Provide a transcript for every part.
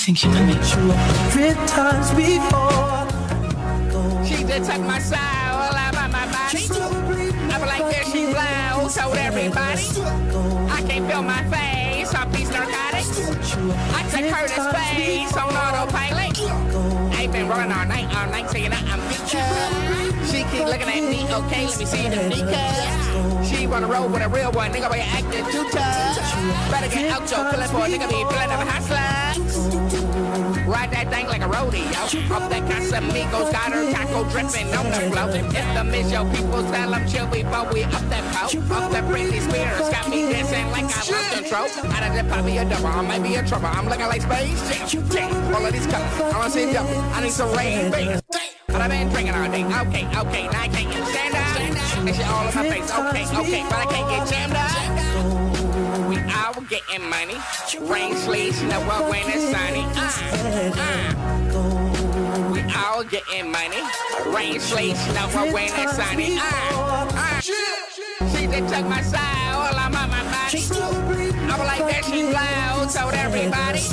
You think she might meet you three times before. She just took my soul out of my body. I'm like, there she blows, oh, told everybody. I can't feel my face off these narcotics. I took her to space on autopilot. I ain't been rolling all night, all night, saying that I'm weak. She keep looking at me, okay, let me see the nigga. She wanna roll with a real one, nigga, but you acting too tough. Better get out your feeling for a nigga, be feeling of a hustler. Ride that thing like a rodeo. Off that Casamigos, got her taco dripping on the floor. If the miss your people tell them chill before we up that pole. Up that Britney Spears, got me dancing like I lost control. Out of that pop me a double, I might be in trouble. I'm looking like space jam. All of these colors, I wanna see double. I need some rain, baby. But I've been drinking all day. Okay, okay, now I can't get stand up. And shit all in my face. Okay, okay, but I can't get jammed up. We all getting money. Rain, sleet, snow, when it's sunny. Uh, uh. We all getting money. Rain, sleet, snow, when it's sunny. Uh, uh. She just took my side, all I'm on my body. I was like that, she loud, told everybody.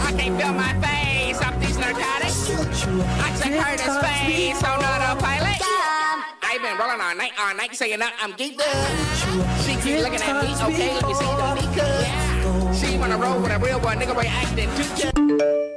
I can't feel my face off these narcotics. I took her to space on autopilot. I been rolling all night, all night, saying that I'm geeked up. She keep looking at me, okay, let me see the Mika. She wanna roll with a real one, nigga, boy, acting too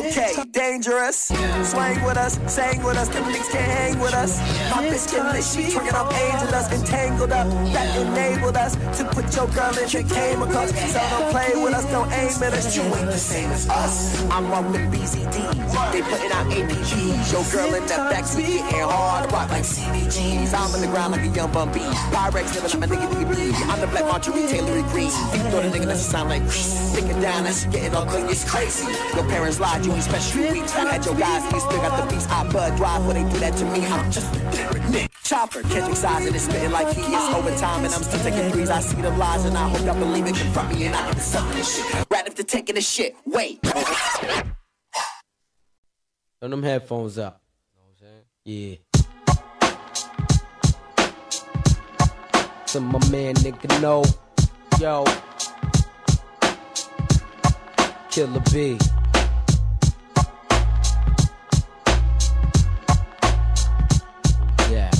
Okay, dangerous. Swang with us, sang with us, them niggas can't hang with us. My bitch getting lit, she tricking up angel us, entangled up. That enabled us to put your girl in the came across. So don't play with us, don't aim at us. You ain't the same as us. I'm up with BZDs, they putting out APGs. Your girl in that backseat getting hard, rock like CBGs. I'm on the ground like a young bum bee. Pyrex living like my nigga nigga B. I'm the black Marjorie Taylor Green. You know the nigga that sound like Thinking down, that's getting all clean, it's crazy. Your parents lied, you ain't special weeks. I had your guys, they still got the beats. I bud drive when they do that to me. I'm just a different nigga. Chopper catching size and it's spitting like he is overtime. And I'm still taking threes. I see the lies and I hope y'all believe it. Confront me and I get the sucking this shit. Right after taking this shit. Wait. Turn them headphones up. Yeah. To my man, nigga, know. Yo. Killer B. Yeah.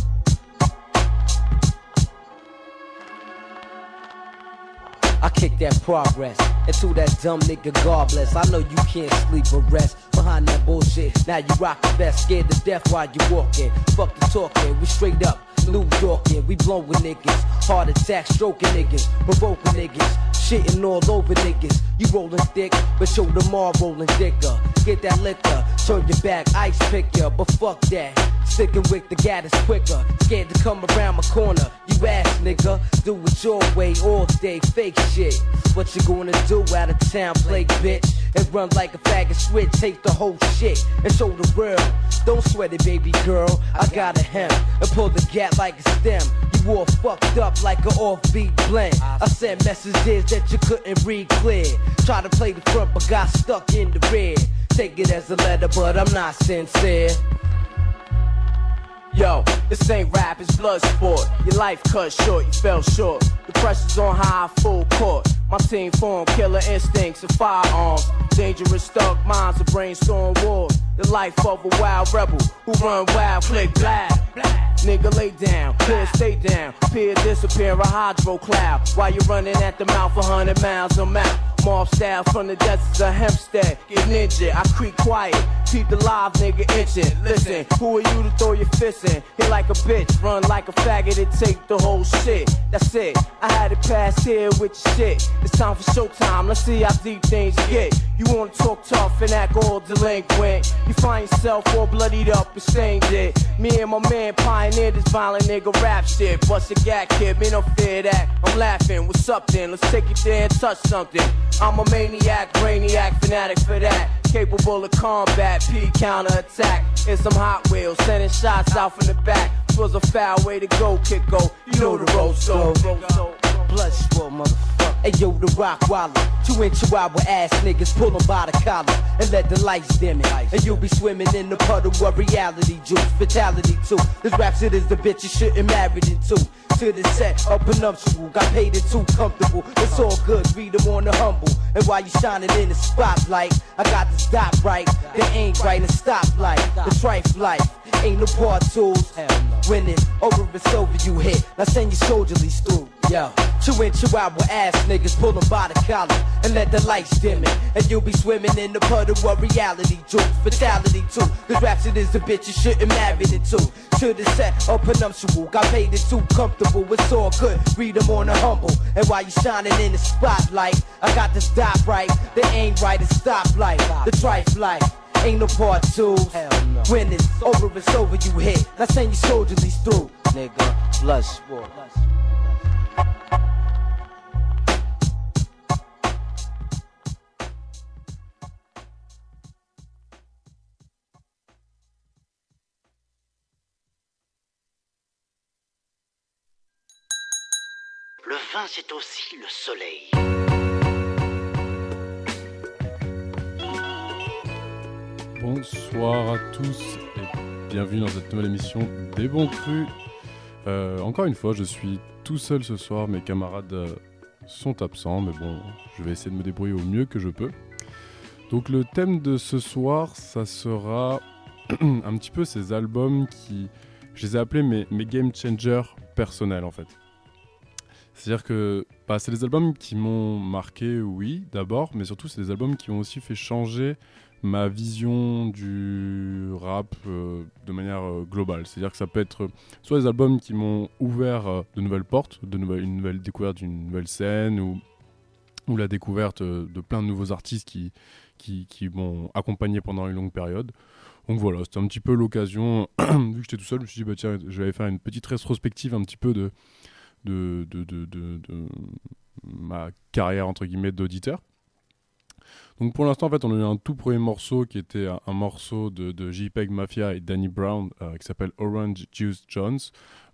I kick that progress into that dumb nigga God bless. I know you can't sleep or rest behind that bullshit. Now you rock the best, scared to death while you walking. Fuck the talking, we straight up. New Yorkin', we blowin' niggas. Heart attack, stroking niggas, provoking niggas. Shitting all over niggas. You rollin' thick, but show them all rollin' thicker. Get that liquor, turn your back, ice pick ya, but fuck that. Sticking with the gat is quicker. Scared to come around my corner. You ass nigga, do it your way all day, fake shit. What you gonna do out of town, play bitch? And run like a faggot switch, take the whole shit and show the world. Don't sweat it, baby girl. I got a hem and pull the gap like a stem. All fucked up like an offbeat blend. I sent messages that you couldn't read clear. Try to play the front, but got stuck in the rear. Take it as a letter, but I'm not sincere. Yo, this ain't rap, it's blood sport. Your life cut short, you fell short. The pressure's on high, full court. My team form killer instincts and firearms. Dangerous thug minds, a brainstorm wars. The life of a wild rebel who run wild, click black. Nigga lay down, peer stay down, peer disappear a hydro cloud. While you running at the mouth a hundred miles a mouth. Mob style from the deserts of Hempstead. Get ninja, I creep quiet. Keep the live nigga itching. Listen, who are you to throw your fist in? Hit like a bitch, run like a faggot and take the whole shit. That's it. I had it past here with your shit. It's time for showtime. Let's see how deep things get. You wanna talk tough and act all delinquent. You find yourself all bloodied up and stained it. Me and my man pioneered this violent nigga rap shit. Bust a gag kid, me no fear that. I'm laughing. What's up then? Let's take it there and touch something. I'm a maniac, brainiac, fanatic for that. Capable of combat, P counter attack. In some Hot Wheels, sending shots out from the back. This was a foul way to go, kick go. You know the ropes go. Blood sport, motherfucker. Hey yo, the rock waller. Two inch chihuahua ass niggas pull them by the collar and let the lights dim it. And you'll be swimming in the puddle of reality juice. Fatality too. This rap shit is the bitch you shouldn't marry into. To the set, up prenuptial. Got paid it too comfortable. It's all good, read them on the humble. And while you shining in the spotlight, I got the stop right. They ain't right and stoplight. The trife life. Ain't no part tools. When it's over, it's over, you hit. Now send your soldierlies through. Yo, two inch chihuahua ass niggas pull them by the collar and let the lights dim it. And you'll be swimming in the puddle of reality. Juke, fatality too. This rap shit is the bitch you shouldn't marry into. To the set, or prenuptial. Got paid it too comfortable. It's all good. Read them on the humble. And while you shining in the spotlight, I got the stop right. They ain't right, it's stoplight. The trife life. Ain't no part two. Hell No. When it's over, it's over, you hit. Now send your soldierlies through. Nigga, blood sport. Le vin, c'est aussi le soleil. Bonsoir à tous et bienvenue dans cette nouvelle émission des bons crus. Euh, encore une fois, je suis tout seul ce soir, mes camarades euh, sont absents, mais bon, je vais essayer de me débrouiller au mieux que je peux. Donc le thème de ce soir, ça sera un petit peu ces albums qui, je les ai appelés mes, mes game changers personnels en fait. C'est-à-dire que bah, c'est des albums qui m'ont marqué, oui, d'abord, mais surtout c'est des albums qui ont aussi fait changer ma vision du rap euh, de manière euh, globale. C'est-à-dire que ça peut être soit des albums qui m'ont ouvert euh, de nouvelles portes, une nouvelle découverte d'une nouvelle scène, ou, la découverte euh, de plein de nouveaux artistes qui, qui, qui m'ont accompagné pendant une longue période. Donc voilà, c'était un petit peu l'occasion, vu que j'étais tout seul, je me suis dit, bah, tiens, je vais faire une petite rétrospective un petit peu de, de, de, de, de, ma carrière, entre guillemets, d'auditeur. Donc pour l'instant, en fait, on a eu un tout premier morceau qui était un, morceau de, de JPEG Mafia et Danny Brown euh, qui s'appelle Orange Juice Jones.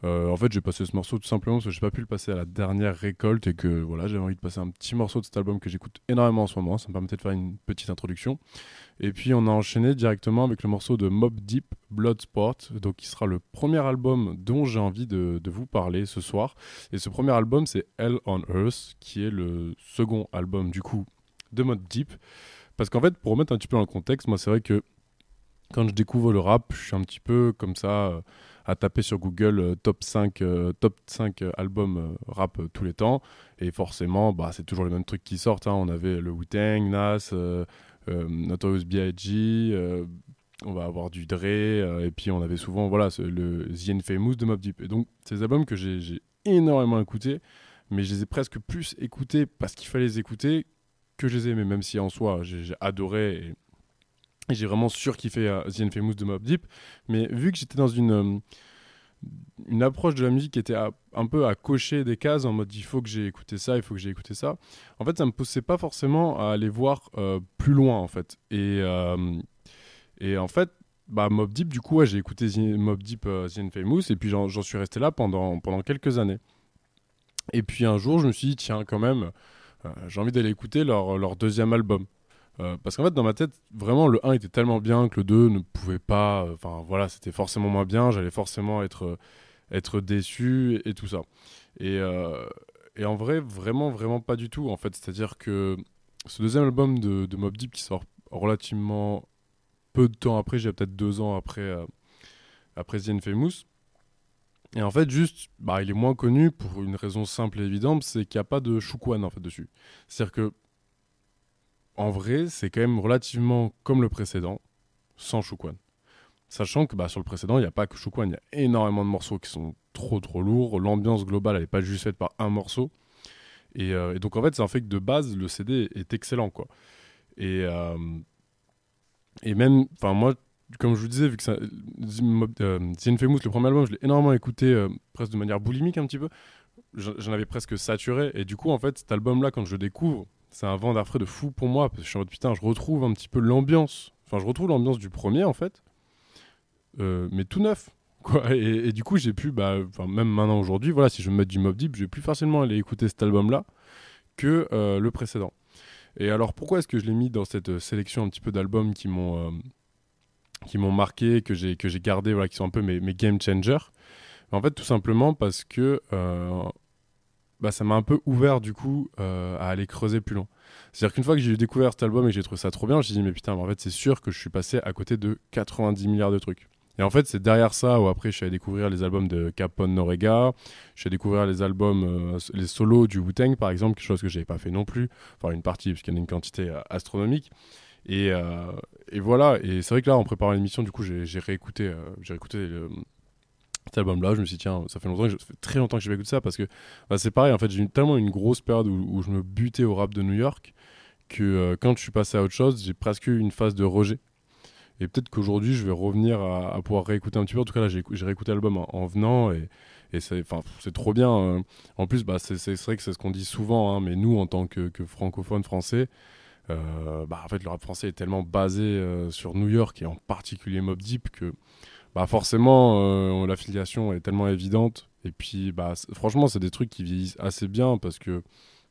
Euh, en fait, j'ai passé ce morceau tout simplement parce que j'ai pas pu le passer à la dernière récolte et que voilà, j'avais envie de passer un petit morceau de cet album que j'écoute énormément en ce moment. Ça me permettait de faire une petite introduction. Et puis on a enchaîné directement avec le morceau de Mob Deep Bloodsport, donc qui sera le premier album dont j'ai envie de, de vous parler ce soir. Et ce premier album, c'est Hell on Earth, qui est le second album du coup de Mob Deep. Parce qu'en fait, pour remettre un petit peu dans le contexte, moi c'est vrai que quand je découvre le rap, je suis un petit peu comme ça euh, à taper sur Google euh, top 5, euh, top 5 albums rap tous les temps. Et forcément, bah, c'est toujours les mêmes trucs qui sortent. hein. On avait le Wu-Tang, Nas, Notorious B.I.G., on va avoir du Dre, et puis on avait souvent voilà, le The Infamous de Mob Deep. Et donc, des albums que j'ai énormément écoutés, mais je les ai presque plus écoutés parce qu'il fallait les écouter que je les ai aimés, même si en soi, j'ai adoré et, j'ai vraiment surkiffé euh, The Infamous de Mob Deep. Mais vu que j'étais dans une, euh, une approche de la musique qui était un peu à cocher des cases en mode il faut que j'ai écouté ça, il faut que j'ai écouté ça, en fait, ça me poussait pas forcément à aller voir euh, plus loin en fait. Et, euh, et en fait, bah, Mob Deep, du coup, j'ai écouté The- Mob Deep, The Infamous, et puis j'en suis resté là pendant, pendant quelques années. Et puis un jour, je me suis dit, tiens, quand même, j'ai envie d'aller écouter leur, deuxième album. Euh, parce qu'en fait, dans ma tête, vraiment, le 1 était tellement bien que le 2 ne pouvait pas. euh, Enfin, voilà, c'était forcément moins bien, j'allais forcément être, euh, être déçu et, tout ça. Et, euh, et en vrai, vraiment, vraiment pas du tout, en fait. C'est-à-dire que ce deuxième album de, de Mob Deep qui sort relativement peu de temps après, j'ai peut-être deux ans après, euh, après The Infamous. Et en fait, juste, bah, il est moins connu pour une raison simple et évidente, c'est qu'il n'y a pas de Shukwan en fait dessus. C'est-à-dire que, en vrai, c'est quand même relativement comme le précédent, sans Shukwan. Sachant que bah, sur le précédent, il n'y a pas que Shukwan, il y a énormément de morceaux qui sont trop trop lourds. L'ambiance globale, elle n'est pas juste faite par un morceau. Et, euh, donc en fait, un fait que de base, le CD est excellent, quoi. Et, euh, et même, enfin moi, comme je vous disais, vu que ça, Mob- euh, le premier album, je l'ai énormément écouté euh, presque de manière boulimique un petit peu. J'en avais presque saturé. Et du coup, en fait, cet album-là, quand je le découvre, c'est un vent d'air frais de fou pour moi. Parce que je suis en mode putain, je retrouve un petit peu l'ambiance. Enfin, je retrouve l'ambiance du premier, en fait. Euh, mais tout neuf. Et, du coup, j'ai pu, bah, même maintenant aujourd'hui, voilà, si je me mets du Mob Deep, je vais plus facilement aller écouter cet album-là que le précédent. Et alors pourquoi est-ce que je l'ai mis dans cette sélection un petit peu d'albums qui m'ont qui m'ont marqué, que j'ai que j'ai gardé, voilà, qui sont un peu mes, game changers En fait, tout simplement parce que bah, ça m'a un peu ouvert du coup à aller creuser plus loin. C'est-à-dire qu'une fois que j'ai découvert cet album et que j'ai trouvé ça trop bien, j'ai dit mais putain, en fait c'est sûr que je suis passé à côté de 90 milliards de trucs. Et en fait, c'est derrière ça où après je suis allé découvrir les albums de Capone Norega, je suis allé découvrir les albums, euh, les solos du Wu-Tang par exemple, quelque chose que j'avais pas fait non plus, enfin une partie puisqu'il y en a une quantité euh, astronomique. Et, euh, et, voilà, et c'est vrai que là en préparant l'émission, du coup j'ai réécouté, j'ai réécouté cet album-là, je me suis dit, tiens, ça fait, longtemps ça fait très longtemps que j'ai écouté ça parce que bah, c'est pareil, en fait, j'ai eu tellement une grosse période où, je me butais au rap de New York que quand je suis passé à autre chose, j'ai presque eu une phase de rejet. Et peut-être qu'aujourd'hui, je vais revenir à, pouvoir réécouter un petit peu. En tout cas, là, j'ai réécouté l'album en, venant et, c'est trop bien. Hein. En plus, bah, c'est vrai que c'est ce qu'on dit souvent, hein, mais nous, en tant que, que francophones français, euh, bah, en fait, le rap français est tellement basé euh, sur New York et en particulier Mob Deep que bah, forcément, euh, l'affiliation est tellement évidente. Et puis, bah, franchement, c'est des trucs qui vieillissent assez bien parce que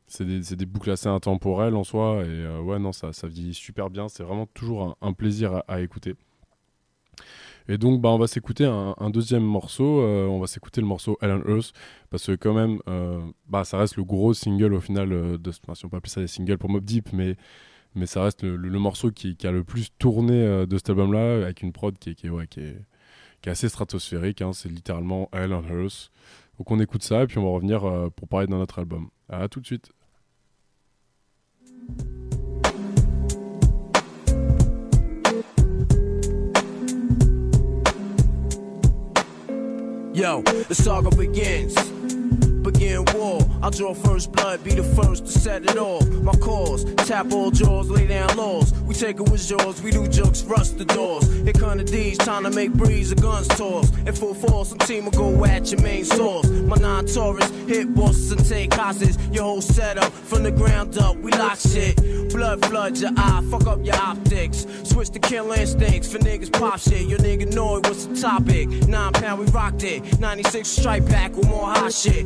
c'est des, boucles assez intemporelles en soi. Et euh, ouais, non, ça vieillit super bien. C'est vraiment toujours un, plaisir à, écouter. Et donc, bah, on va s'écouter un, deuxième morceau. Euh, on va s'écouter le morceau Ellen Earth. Parce que, quand même, euh, bah, ça reste le gros single au final. de, enfin, si on peut appeler ça des singles pour Mob Deep, mais, mais ça reste le, morceau qui, qui, a le plus tourné de cet album-là. Avec une prod qui, qui, ouais, qui, est, qui est assez stratosphérique. Hein. C'est littéralement Ellen Earth. Donc, on écoute ça et puis on va revenir pour parler d'un autre album. À tout de suite. Yo, the saga begins begin war. I'll draw first blood, be the first to set it off. My cause, tap all jaws, lay down laws. We take it with yours, we do jokes, rust the doors. Here come the D's, time to make breeze, the guns toss. In full force, some team will go at your main source. My non Taurus, hit bosses and take hostages. Your whole setup, from the ground up, we lock shit. Blood floods your eye, fuck up your optics. Switch to kill instincts for niggas pop shit. Your nigga know it was the topic. Nine pound, we rocked it. 96 strike back with more hot shit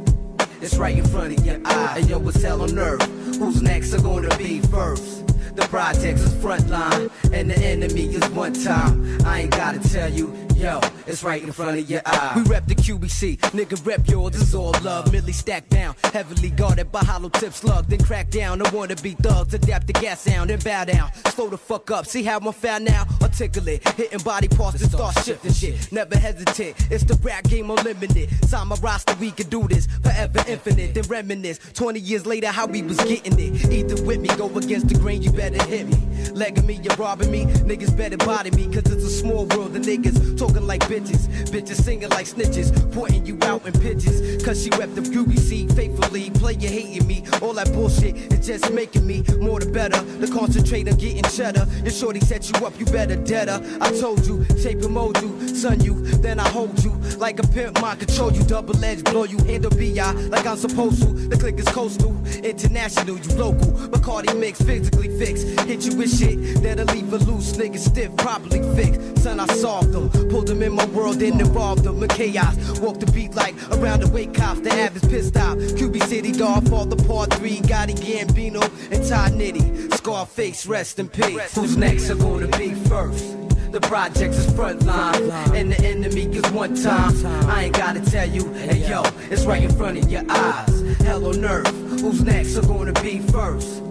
It's right in front of your eye. And yo, what's hell on earth? Who's next are gonna be first? The projects is front line, and the enemy is one time. I ain't gotta tell you, Yo, it's right in front of your eye. We rep the QBC, nigga rep yours, it's all love. Millie stacked down, heavily guarded by hollow tip slug. Then crack down, don't wanna be thugs, adapt the gas sound, and bow down. Slow the fuck up, see how I'm found now? Articulate, hitting body parts and start shifting shit. Never hesitate, it's the rap game unlimited. Sign my roster, we can do this forever infinite. Then reminisce, 20 years later, how we was getting it. Either with me, go against the grain, you better hit me. Legging me, you're robbing me, niggas better body me, cause it's a small world, the niggas talk talking like bitches. Bitches singing like snitches, pointing you out in pitches. Cause she wept the groovy seed faithfully. Play you hating me. All that bullshit is just making me more the better. The concentrate on getting cheddar. Your shorty set you up, you better deader. I told you, shape and mold you, son you, then I hold you. Like a pimp, mind control you, double edge, blow you, handle BI like I'm supposed to. The click is coastal, international, you local. Bacardi mix, physically fixed. Hit you with shit that'll leave a loose nigga stiff, properly fixed. Son, I solved them. Pull Pulled them in my world and involved them in chaos. Walk the beat like around the wake cops. The average pissed off. QB City Golf, all the part three. Gotti Gambino and Todd Nitty. Scarface, rest in peace. Who's next are gonna be first? The projects is front line, and the enemy is one time. I ain't gotta tell you, hey yo, it's right in front of your eyes. Hell on earth, who's next are gonna be first?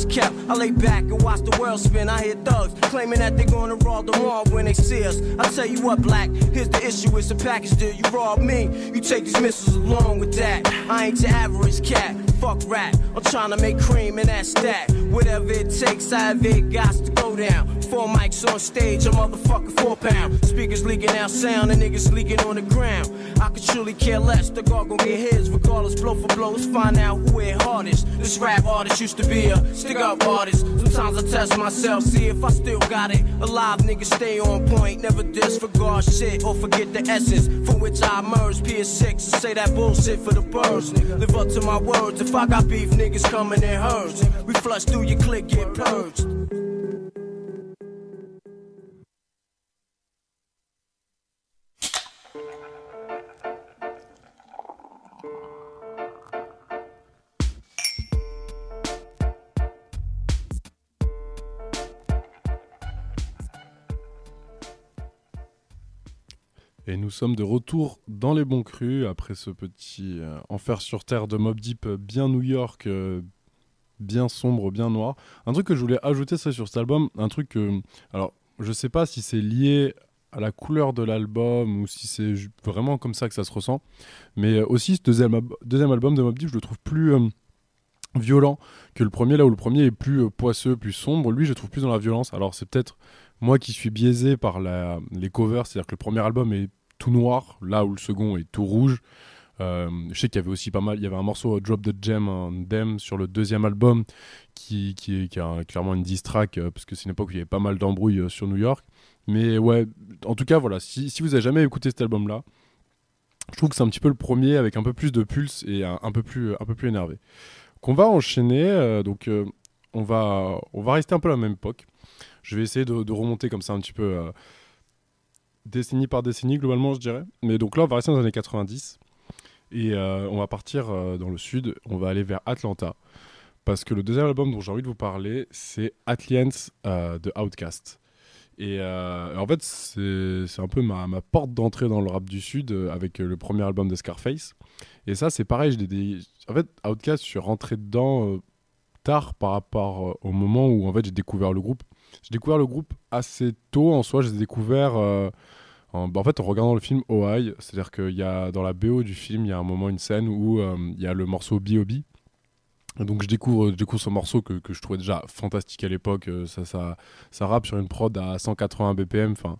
is kept, I lay back and watch the world spin. I hear thugs claiming that they're gonna rob the mall when they see us. I tell you what, black, here's the issue, it's a package deal. You rob me, you take these missiles along with that. I ain't your average cat, fuck rap. I'm trying to make cream and that's that. Whatever it takes, I have it got to go down. Four mics on stage, a motherfucker four pound. Speakers leaking out sound, and niggas leaking on the ground. I could truly care less, the guard gon' get his. Regardless, blow for blow, let's find out who hit hardest. This rap artist used to be a stick up artist. Sometimes I test myself, see if I still got it. Alive niggas stay on point, never disregard shit or forget the essence from which I emerged. PS6 and say that bullshit for the birds. Live up to my words, if I got beef, niggas coming in herds. We flush through your click, get purged. Nous sommes de retour dans les bons crus après ce petit euh, enfer sur terre de Mob Deep euh, bien New York, euh, bien sombre, bien noir. Un truc que je voulais ajouter ça sur cet album, un truc que alors je sais pas si c'est lié à la couleur de l'album ou si c'est vraiment comme ça que ça se ressent, mais aussi ce deuxième, album de Mob Deep, je le trouve plus violent que le premier, là où le premier est plus poisseux, plus sombre. Lui, je le trouve plus dans la violence. Alors c'est peut-être moi qui suis biaisé par les covers, c'est-à-dire que le premier album est tout noir, là où le second est tout rouge. Euh, je sais qu'il y avait aussi pas mal, il y avait un morceau euh, Drop the Gem en Dem sur le deuxième album qui, qui, qui a un- clairement une diss euh, parce que c'est une époque où il y avait pas mal d'embrouilles sur New York. Mais ouais, en tout cas, voilà, si, si vous avez jamais écouté cet album-là, je trouve que c'est un petit peu le premier avec un peu plus de pulse et un, un peu, plus, un peu plus énervé. Qu'on va enchaîner, donc on, va, on va rester un peu à la même époque. Je vais essayer de, remonter comme ça un petit peu décennie par décennie, globalement, je dirais. Mais donc là, on va rester dans les années 90. Et euh, on va partir euh, dans le sud, on va aller vers Atlanta. Parce que le deuxième album dont j'ai envie de vous parler, c'est Atlians euh, de Outkast. Et en fait, c'est un peu ma, ma porte d'entrée dans le rap du Sud avec le premier album de Scarface. Et ça, c'est pareil. des- En fait, Outkast, je suis rentré dedans tard par rapport au moment où en fait, j'ai découvert le groupe. J'ai découvert le groupe assez tôt en soi. Je l'ai découvert euh, en, bah, en fait, en regardant le film OI. C'est-à-dire qu'il y a dans la BO du film, il y a un moment, une scène où euh, il y a le morceau B.O.B. Donc je découvre, ce morceau que, je trouvais déjà fantastique à l'époque. euh, Ça, ça, rappe sur une prod à 180 BPM. Enfin,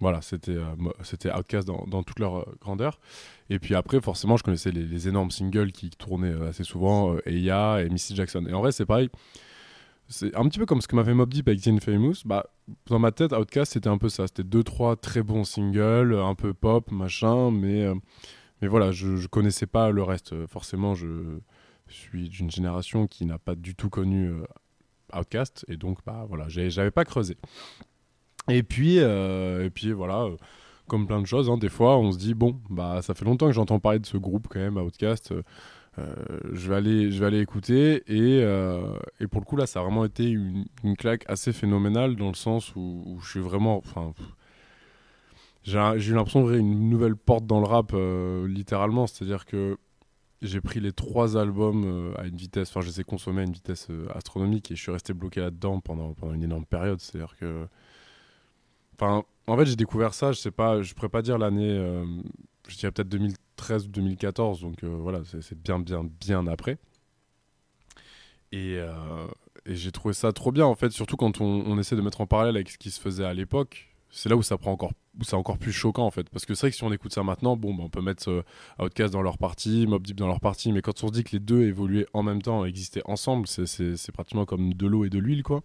voilà, c'était euh, Outkast dans, toute leur euh, grandeur. Et puis après, forcément, je connaissais les, les énormes singles qui tournaient euh, assez souvent, euh, Eya et Missy Jackson. Et en vrai, c'est pareil. C'est un petit peu comme ce que m'a fait Mob Deep avec The Infamous. Bah, dans ma tête, Outkast, c'était un peu ça. C'était deux, trois très bons singles, un peu pop, machin, mais, euh, mais voilà, je, je connaissais pas le reste. Forcément, je suis d'une génération qui n'a pas du tout connu euh, Outkast, et donc, bah voilà, j'avais pas creusé. Et puis, euh, et puis voilà, euh, comme plein de choses, hein, des fois, on se dit, bon, bah ça fait longtemps que j'entends parler de ce groupe quand même, Outkast. Euh, je, vais aller, je vais aller écouter et, euh, et pour le coup là ça a vraiment été une, claque assez phénoménale dans le sens où, je suis vraiment j'ai eu l'impression d'ouvrir une nouvelle porte dans le rap euh, littéralement. C'est à dire que j'ai pris les trois albums à une vitesse enfin je les ai consommés à une vitesse astronomique et je suis resté bloqué là-dedans pendant, pendant une énorme période. C'est à dire que enfin en fait j'ai découvert ça je sais pas je pourrais pas dire l'année je dirais peut-être 2013 ou 2014, donc euh, voilà, c'est bien, bien, bien après. Et, euh, et j'ai trouvé ça trop bien en fait, surtout quand on, essaie de mettre en parallèle avec ce qui se faisait à l'époque. C'est là où ça prend encore, où c'est encore plus choquant en fait, parce que c'est vrai que si on écoute ça maintenant, bon, bah, on peut mettre euh, Outkast dans leur partie, Mob Deep dans leur partie, mais quand on se dit que les deux évoluaient en même temps, existaient ensemble, c'est pratiquement comme de l'eau et de l'huile quoi.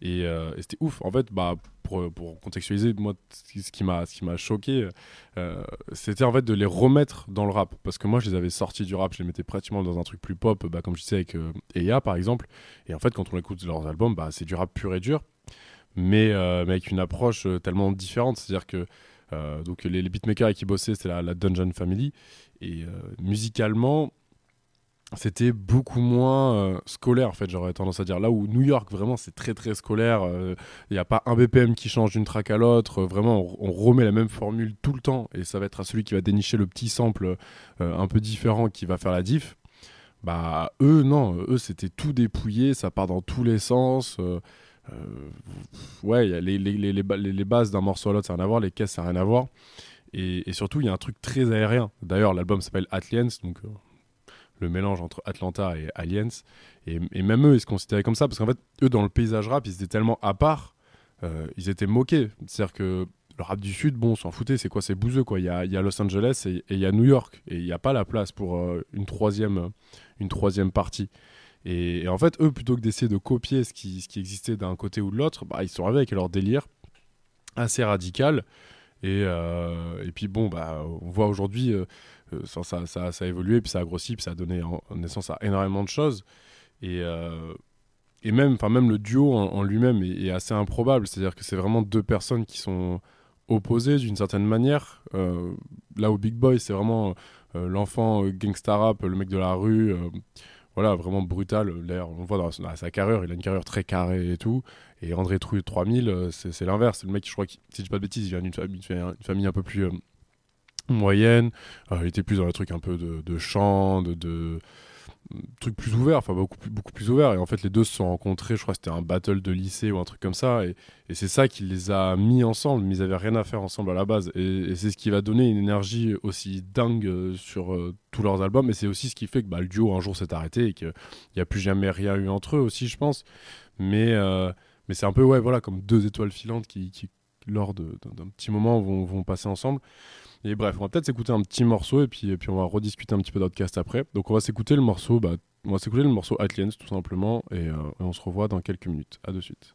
Et, euh, et c'était ouf. En fait, bah, pour, pour contextualiser, moi, ce qui- m'a ce qui m'a choqué, euh, c'était en fait de les remettre dans le rap. Parce que moi, je les avais sortis du rap, je les mettais pratiquement dans un truc plus pop, bah, comme je disais avec euh, Eya par exemple. Et en fait, quand on écoute leurs albums, bah, c'est du rap pur et dur, mais, euh, mais avec une approche tellement différente. C'est-à-dire que donc les, beatmakers avec qui bossaient, c'était la, Dungeon Family. Et musicalement, c'était beaucoup moins euh, scolaire en fait j'aurais tendance à dire. Là où New York vraiment c'est très très scolaire il n'y a pas un BPM qui change d'une track à l'autre euh, vraiment on, remet la même formule tout le temps et ça va être à celui qui va dénicher le petit sample euh, un peu différent qui va faire la diff. Bah eux non eux c'était tout dépouillé ça part dans tous les sens euh, euh, ouais les, les, les, les, ba- les- les bases d'un morceau à l'autre ça n'a rien à voir les caisses ça n'a rien à voir. Et, surtout il y a un truc très aérien. D'ailleurs l'album s'appelle Atliens donc euh, le mélange entre Atlanta et Aliens. Et, même eux, ils se considéraient comme ça, parce qu'en fait, eux, dans le paysage rap, ils étaient tellement à part, euh, ils étaient moqués. C'est-à-dire que le rap du Sud, bon, on s'en foutait, c'est quoi C'est bouseux, quoi. Il y a, Los Angeles et, il y a New York, et il n'y a pas la place pour euh, une, troisième, une troisième partie. Et, en fait, eux, plutôt que d'essayer de copier ce qui, existait d'un côté ou de l'autre, bah, ils sont arrivés avec leur délire assez radical. Et, euh, puis bon, bah, on voit aujourd'hui, euh, euh, ça, ça, ça, ça a évolué, puis ça a grossi, puis ça a donné naissance à énormément de choses. Et, euh, et même, même le duo en, lui-même est, assez improbable. C'est-à-dire que c'est vraiment deux personnes qui sont opposées d'une certaine manière. Euh, là où Big Boy, c'est vraiment euh, l'enfant euh, gangsta rap, le mec de la rue. euh, voilà, vraiment brutal. D'ailleurs, on voit dans, sa- dans sa carrière, il a une carrière très carrée et tout. Et André Trouille 3000, euh, c'est l'inverse. C'est le mec, je crois, si je dis pas de bêtises, il vient d'une famille, famille un peu plus euh, moyenne. Euh, il était plus dans le truc un peu de, chant, de, de truc plus ouvert, enfin beaucoup plus, beaucoup plus ouvert. Et en fait, les deux se sont rencontrés, je crois que c'était un battle de lycée ou un truc comme ça. Et, c'est ça qui les a mis ensemble, mais ils avaient rien à faire ensemble à la base. Et, c'est ce qui va donner une énergie aussi dingue euh, sur euh, tous leurs albums. Et c'est aussi ce qui fait que bah, le duo un jour s'est arrêté et qu'il n'y a plus jamais rien eu entre eux aussi, je pense. Mais, euh, mais c'est un peu, ouais, voilà, comme deux étoiles filantes qui, qui lors d'un petit moment, vont, vont passer ensemble. Et bref, on va peut-être s'écouter un petit morceau et puis, et puis on va rediscuter un petit peu d'Outcast après. Donc on va s'écouter le morceau, bah, on va s'écouter le morceau Atliens tout simplement et, euh, et on se revoit dans quelques minutes. À de suite.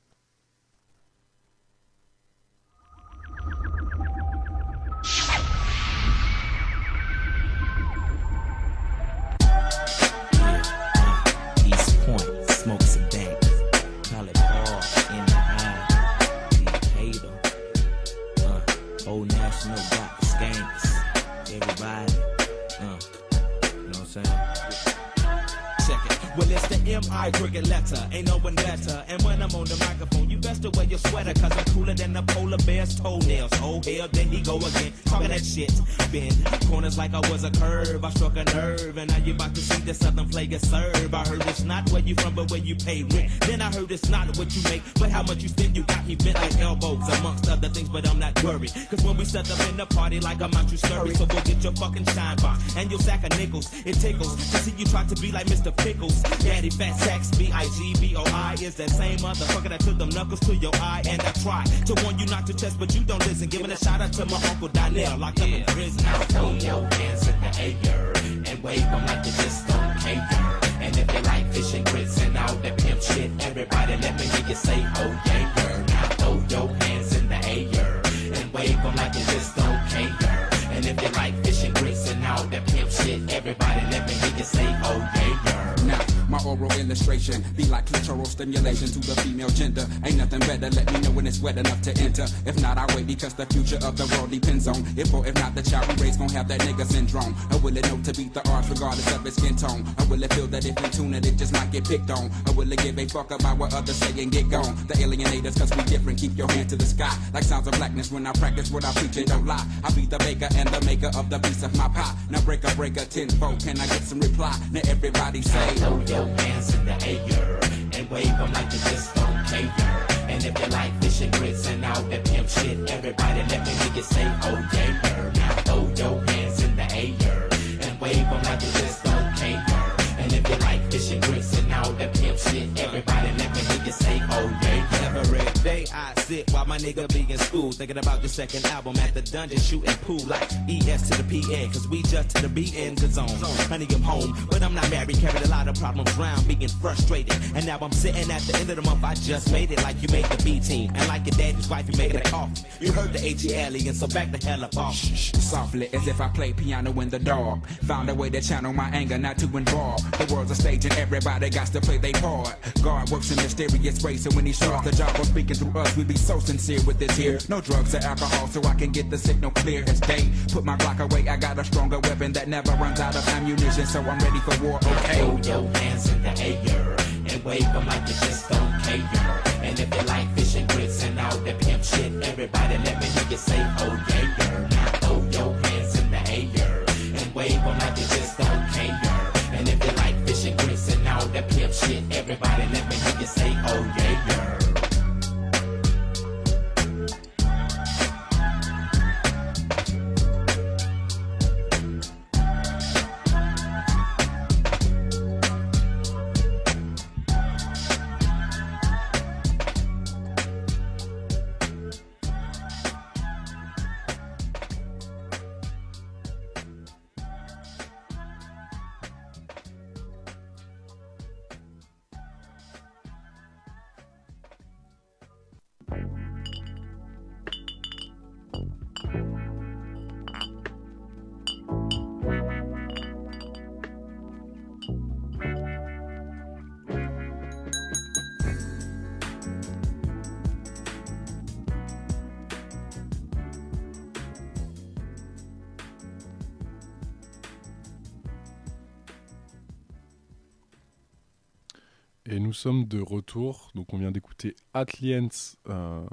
The M.I. cricket letter. Ain't no one better. And when I'm on the microphone, you best to wear your sweater, cause I'm cooler than a polar bear's toenails. Oh, hell, then he go again. Talking that shit. Bend corners like I was a curve. I struck a nerve. And now you about to see the southern flag serve. I heard it's not where you from, but where you pay rent. Then I heard it's not what you make, but how much you spend. You got me bent like elbows, amongst other things, but I'm not worried. Cause when we set up in the party like I'm out you scurry. So go get your fucking shine box and your sack of nickels. It tickles to see you try to be like Mr. Pickles. Daddy Fat Sacks, B-I-G-B-O-I is that same motherfucker that took them knuckles to your eye. And I try to warn you not to test, but you don't listen. Giving a shout out to my uncle Donnell, locked up in prison. Now throw your hands in the air and wave them like you just don't care. And if you like fish and grits and all that pimp shit, everybody let me hear you say, oh yeah, girl. Now throw your hands in the air and wave them like you just don't care. And if you like fish and grits and all that pimp shit, everybody let me hear you say, oh yeah, girl. Now, my oral illustration be like clitoral stimulation to the female gender. Ain't nothing better, let me know when it's wet enough to enter. If not, I wait because the future of the world depends on if or if not the child we raise gon' have that nigga syndrome. Or will it know to beat the odds regardless of its skin tone? Or will it feel that if we tune it, it just might get picked on? Or will it give a fuck about what others say and get gone? The alienators, cause we different, keep your hand to the sky. Like sounds of blackness when I practice what I preach and don't lie. I be the baker and the maker of the piece of my pie. Now break a breaker tenfold, can I get some reply? Now everybody say, your hands in the air and wave them like you just don't care. And if you like fish and grits and all that pimp shit, everybody let me hear you say, oh yeah. Now throw your hands in the air and wave them like you just don't care. And if you like fish and grits and all that pimp shit, everybody let oh, nigga be in school, thinking about the second album at the dungeon, shooting pool like ES to the PN, cause we just to the B in the zone. Honey, I'm home, but I'm not married, carried a lot of problems around, being frustrated. And now I'm sitting at the end of the month, I just made it like you made the B team. And like your daddy's wife, you making a coffee. You heard the AT alien, so back the hell up off. Softly, as if I play piano in the dark. Found a way to channel my anger, not to involve. The world's a stage and everybody got to play their part. God works in mysterious ways, so when he starts the job of speaking through us, we be so sincere with this here. No drugs or alcohol, so I can get the signal clear as day. Put my Glock away, I got a stronger weapon that never runs out of ammunition, so I'm ready for war. Okay. Throw your hands in the air and wave them like you just don't care. And if you like fish and grits and all that pimp shit, everybody let me hear you say, oh yeah. Now throw your hands in the air and wave them like you just don't care. And if you like fish and grits and all the pimp shit, everybody let me hear you say, oh yeah. Et nous sommes de retour. Donc, on vient d'écouter Atliens, un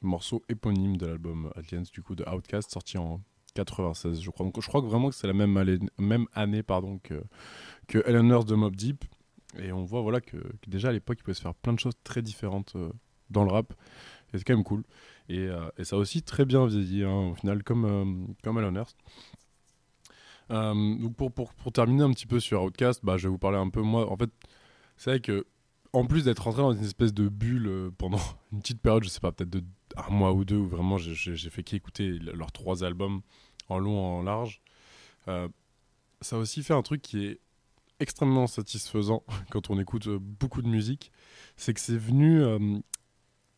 morceau éponyme de l'album Atliens, du coup, de Outcast, sorti en 96, je crois. Donc, je crois vraiment que c'est la même année, même année pardon, que, que Eleanor de Mob Deep. Et on voit voilà, que, déjà à l'époque, il pouvait se faire plein de choses très différentes euh, dans le rap. Et c'est quand même cool. Et, euh, et, ça a aussi très bien vieilli, hein, au final, comme, euh, comme Eleanor. donc, pour, pour, pour, terminer un petit peu sur Outcast, bah, je vais vous parler un peu, moi, en fait, c'est vrai que en plus d'être rentré dans une espèce de bulle euh, pendant une petite période, je sais pas, peut-être un mois ou deux, où vraiment j'ai fait qu'écouter leurs trois albums en long, en large, euh, ça a aussi fait un truc qui est extrêmement satisfaisant quand on écoute euh, beaucoup de musique, c'est que c'est venu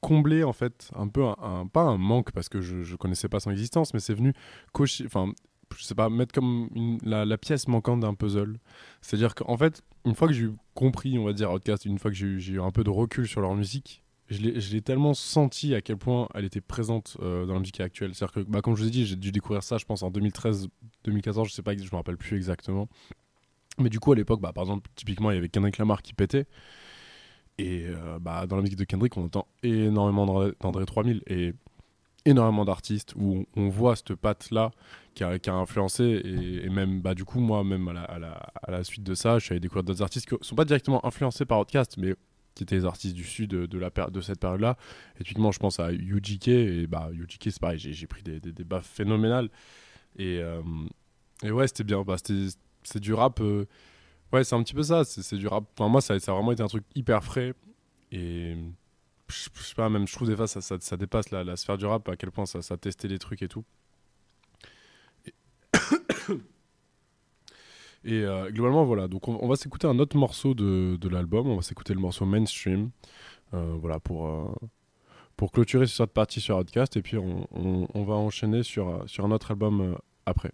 combler en fait un peu un, pas un manque parce que je, je connaissais pas son existence, mais c'est venu cocher, enfin je sais pas, mettre comme la, la, pièce manquante d'un puzzle. C'est-à-dire qu'en fait, une fois que j'ai compris, on va dire, Outcast, une fois que j'ai eu un peu de recul sur leur musique, je l'ai tellement senti à quel point elle était présente euh, dans la musique actuelle. C'est-à-dire que, bah, comme je vous ai dit, j'ai dû découvrir ça, je pense, en 2013, 2014, je sais pas, je me rappelle plus exactement. Mais du coup, à l'époque, bah, par exemple, typiquement, il y avait Kendrick Lamar qui pétait. Et euh, bah, dans la musique de Kendrick, on entend énormément d'André 3000 et énormément d'artistes où on voit cette patte-là qui a, qui a, influencé et, même bah du coup moi même à la, suite de ça je suis allé découvrir d'autres artistes qui sont pas directement influencés par Outcast mais qui étaient des artistes du sud de, cette période là et typiquement je pense à UGK et bah UGK c'est pareil j'ai pris des, des, des baffes phénoménales. Et, euh, ouais c'était bien bah, c'est du rap euh, ouais c'est un petit peu ça c'est du rap. Enfin moi ça, ça a vraiment été un truc hyper frais et je, sais pas même je trouve des fois ça, ça, dépasse la, la, sphère du rap à quel point ça, ça testait des trucs et tout Et euh, globalement, voilà. Donc, on, on va s'écouter un autre morceau de, de l'album. On va s'écouter le morceau Mainstream. Euh, voilà, pour, euh, pour clôturer cette partie sur Outcast. Et puis, on, on, on va enchaîner sur, sur un autre album après.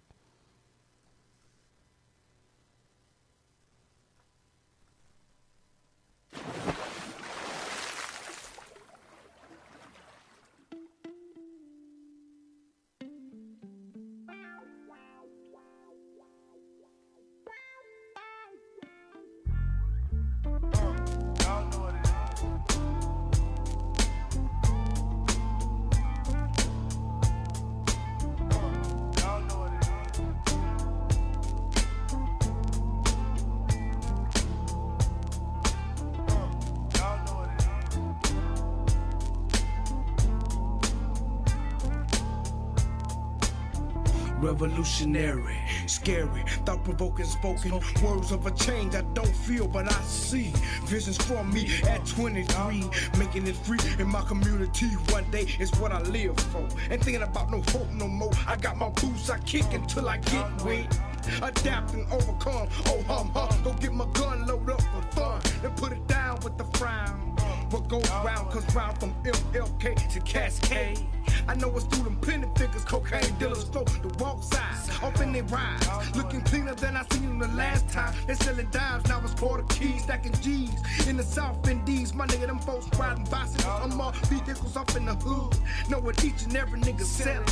Revolutionary, scary, thought provoking spoken words of a change I don't feel, but I see visions for me at 23, making it free in my community. One day is what I live for. Ain't thinking about no hope no more. I got my boots, I kick until I get wet. Adapt and overcome. Oh hum hum, go get my gun load up for fun and put it down with the frown. What goes round comes round from MLK to Cascade. I know it's through them penny figures, cocaine dealers throw the walk sides, off in their rides. Looking cleaner than I seen them the last time. They selling dimes, now it's quarter keys, stacking G's. In the South Indies, my nigga, them folks riding bicycles. I'm all vehicles up in the hood. Know what each and every nigga selling.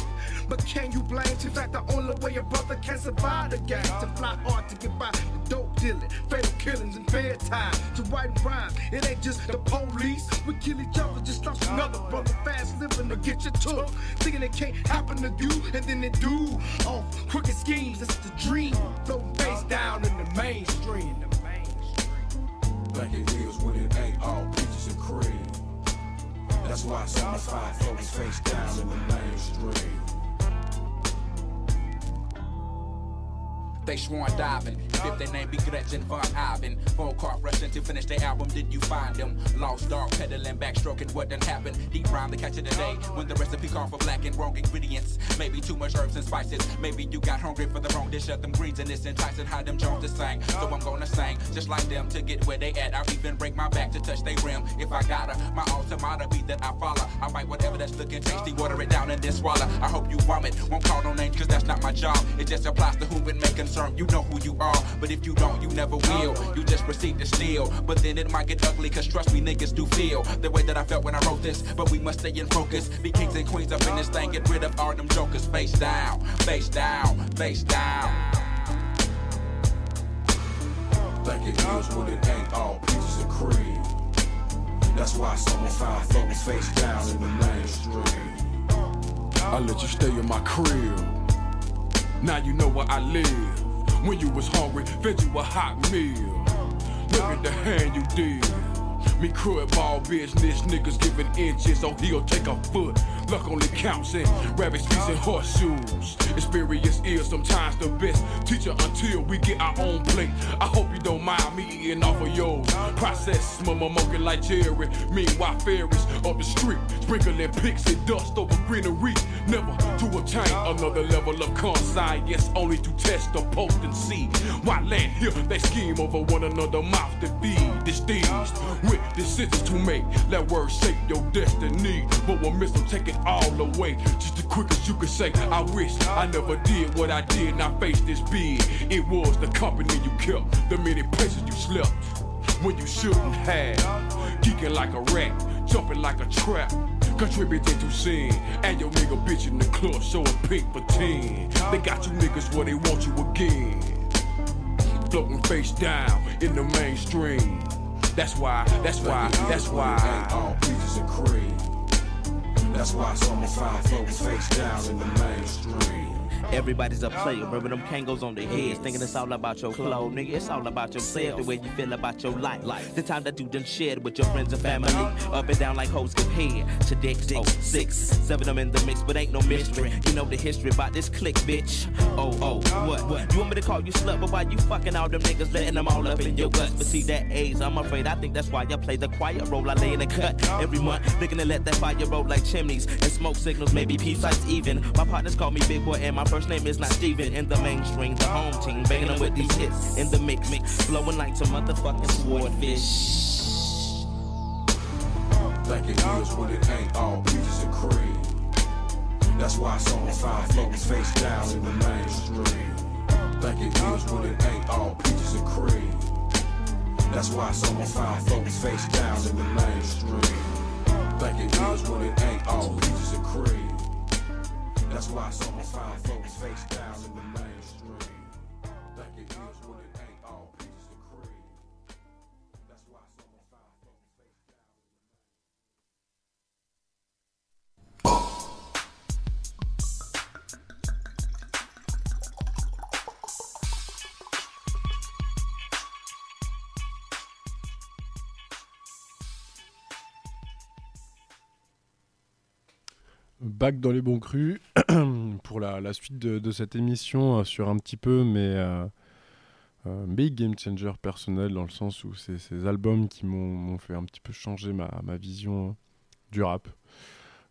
But can you blame? In fact, the only way a brother can survive the game to fly hard to get by dope dealing, fatal killings and fair time to writing rhymes. It ain't just the police. We kill each other, just lost another brother fast living to get you took. Thinking it can't happen to you, and then it do. Off crooked schemes, that's the dream. Floating face down in the mainstream. The mainstream. Like it is when it ain't all peaches and cream. That's why some five folks face down in the mainstream. They sworn diving. If their name be Gretchen Von Ivan. Phone call rushing to finish their album. Did you find them? Lost dog peddling, backstroking what done happened. Deep rhyme to catch it today. When the recipe call for black and wrong ingredients. Maybe too much herbs and spices. Maybe you got hungry for the wrong dish of them greens and it's enticing how them Jones to sing. So I'm gonna sing just like them to get where they at. I'll even break my back to touch they rim. If I gotta, my ultimata be that I follow. I write whatever that's looking tasty, water it down and then swallow. I hope you vomit. Won't call no names cause that's not my job. It just applies to who and make concern. You know who you are, but if you don't, you never will. You just proceed to steal. But then it might get ugly, cause trust me, niggas do feel the way that I felt when I wrote this. But we must stay in focus. Be kings and queens up in this thing. Get rid of all them jokers. Face down, face down, face down. Like it is when it ain't all pieces of cream. That's why some of five folks face down in the mainstream. I let you stay in my crib. Now you know where I live. When you was hungry, fed you a hot meal. Look at the hand you did. Me crud ball business, niggas giving inches, so he'll take a foot. Luck only counts in rabbits, feet, and horseshoes. Experience is sometimes the best teacher until we get our own plate. I hope you don't mind me eating off of yours. Process, mama monkey like cherry. Meanwhile, fairies up the street, sprinkling pixie dust over greenery. Never to attain another level of conscience, only to test the potency. Why land here? They scheme over one another, mouth to feed, This diseased with decisions to make. Let words shape your destiny, but we'll miss them, take it all away. Just as quick as you can say, I wish I never did what I did, not face this big. It was the company you kept, the many places you slept when you shouldn't have. Geeking like a rat, jumping like a trap. Contributing to sin, and your nigga bitch in the club showing pink for 10. They got you niggas where they want you again. Floating face down in the mainstream. That's why, that's why, that's why. All peaches and cream. That's why some of five folks face down in the mainstream. Everybody's a player, rubbing them kangos on their heads. Thinking it's all about your clothes, nigga. It's all about yourself, the way you feel about your life. The time that you done shared with your friends and family. Up and down like hoes give head. To dicks, oh, six, seven them in the mix, but ain't no mystery. You know the history about this click, bitch. Oh, oh, what? what? You want me to call you slut, but why you fucking all them niggas, letting them all up in your guts? But see that age, I'm afraid I think that's why I play the quiet role. I lay in the cut every month, looking to let that fire roll like chimneys and smoke signals, maybe peace sights even. My partners call me Big Boy, and my first name is not Steven. In the mainstream, the home team, banging them with these hits in the mix, mix, flowing like some motherfucking swordfish. Like it is when it ain't all peaches and cream. That's why some of five folks face down in the mainstream. Like it is when it ain't all peaches and cream. That's why some of five folks face down in the mainstream. Like it is when it ain't all peaches and cream. That's why some of five folks face down in the mainstream. Like it is when it ain't all peaches and cream. That's why some of five folks face. Back dans les bons crus. pour la, suite de, cette émission euh, sur un petit peu mes, euh, euh, mes game changers personnels, dans le sens où c'est ces albums qui m'ont fait un petit peu changer ma, vision euh, du rap.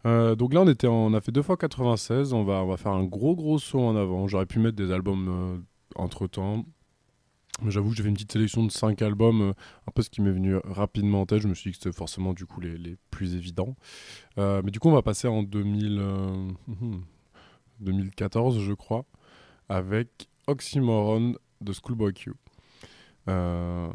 Donc là, on, a fait deux fois 96. On va, faire un gros gros saut en avant. J'aurais pu mettre des albums entre temps. Mais j'avoue que j'ai fait une petite sélection de 5 albums, un peu ce qui m'est venu rapidement en tête. Je me suis dit que c'était forcément du coup les, plus évidents. Mais du coup, on va passer en 2000, euh, 2014, je crois, avec Oxymoron de Schoolboy Q. Euh,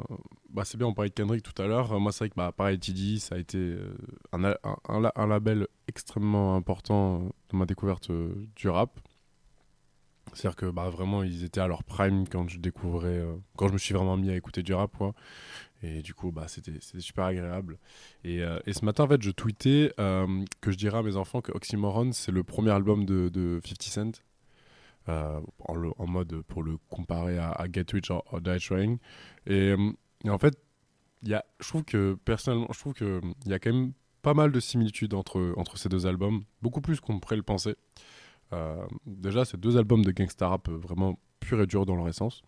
bah c'est bien, on parlait de Kendrick tout à l'heure. Moi, c'est vrai que bah, pareil, TD, ça a été euh, un, un- un la- un label extrêmement important euh, dans ma découverte euh, du rap. C'est-à-dire que bah, vraiment, ils étaient à leur prime quand je découvrais, euh, quand je me suis vraiment mis à écouter du rap, quoi. Et du coup, bah, c'était super agréable. Et, euh, et ce matin, en fait, je tweetais euh, que je dirais à mes enfants que Oxymoron, c'est le premier album de, de 50 Cent. en, mode pour le comparer à, Get Rich or, Die Trying. Et, et en fait, y a, je trouve que personnellement, je trouve que il y a quand même pas mal de similitudes entre, entre ces deux albums, beaucoup plus qu'on pourrait le penser. Euh, déjà, c'est deux albums de gangsta rap euh, vraiment pur et dur dans leur essence.